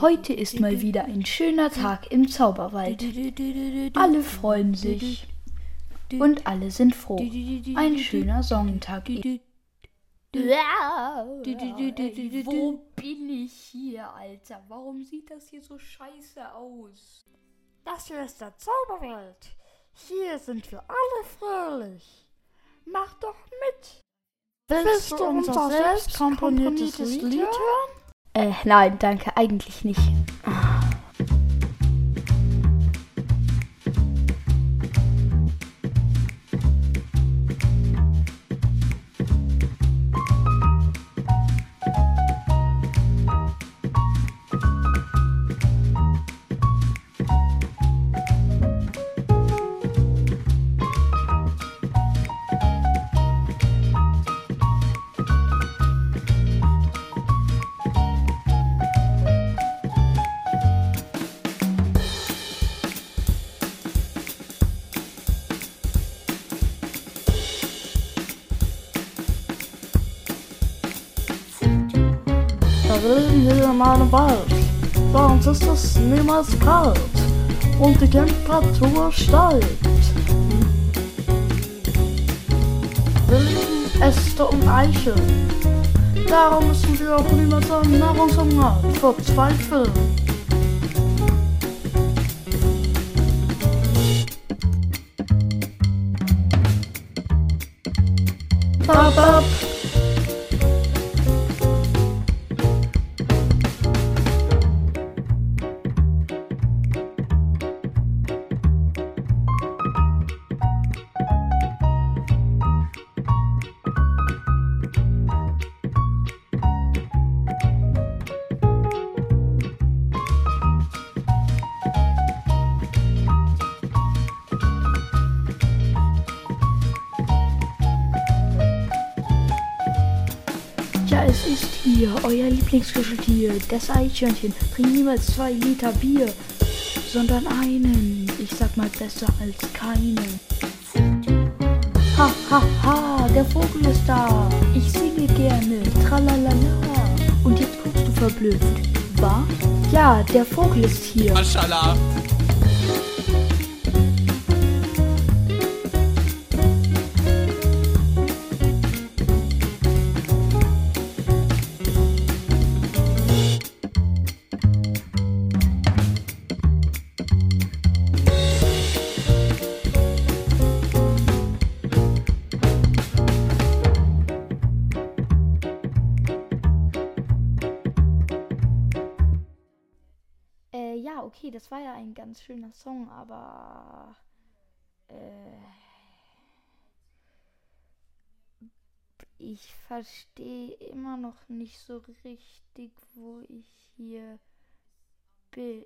Heute ist mal wieder ein schöner Tag im Zauberwald. Alle freuen sich und alle sind froh. Ein schöner Sonnentag. Wo bin ich hier, Alter? Warum sieht das hier so scheiße aus? Das hier ist der Zauberwald. Hier sind wir alle fröhlich. Mach doch mit. Willst du unser selbst komponiertes Lied hören? Äh, nein, danke, eigentlich nicht. Willen wir in einem Wald. Bei uns ist es niemals kalt und die Temperatur steigt. Wir lieben Äste und Eicheln. Darum müssen wir auch niemals an Nahrungshunger verzweifeln. Bap, bap. Es ist hier, euer Lieblingskuscheltier, das Eichhörnchen. Trink niemals zwei Liter Bier, sondern einen. Ich sag mal besser als keinen. Ha, ha, ha, der Vogel ist da. Ich singe gerne, tralalala. Und jetzt guckst du verblüfft. Was? Ja, der Vogel ist hier. Maschallah. Okay, das war ja ein ganz schöner Song, aber. Äh, ich verstehe immer noch nicht so richtig, wo ich hier bin.